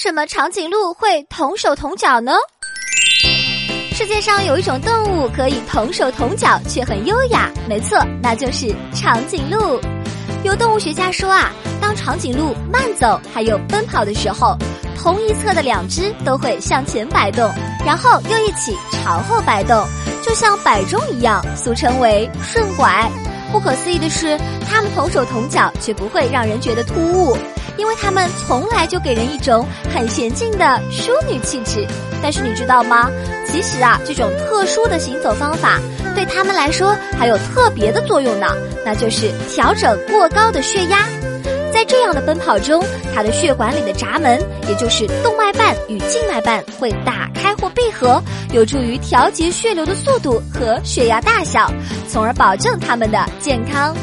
什么长颈鹿会同手同脚呢？世界上有一种动物可以同手同脚却很优雅，没错，那就是长颈鹿。有动物学家说啊，当长颈鹿慢走还有奔跑的时候，同一侧的两只都会向前摆动，然后又一起朝后摆动，就像摆钟一样，俗称为顺拐。不可思议的是，它们同手同脚却不会让人觉得突兀。因为他们从来就给人一种很娴静的淑女气质，但是你知道吗？其实啊，这种特殊的行走方法对他们来说还有特别的作用呢，那就是调整过高的血压。在这样的奔跑中，它的血管里的闸门，也就是动脉瓣与静脉瓣会打开或闭合，有助于调节血流的速度和血压大小，从而保证他们的健康。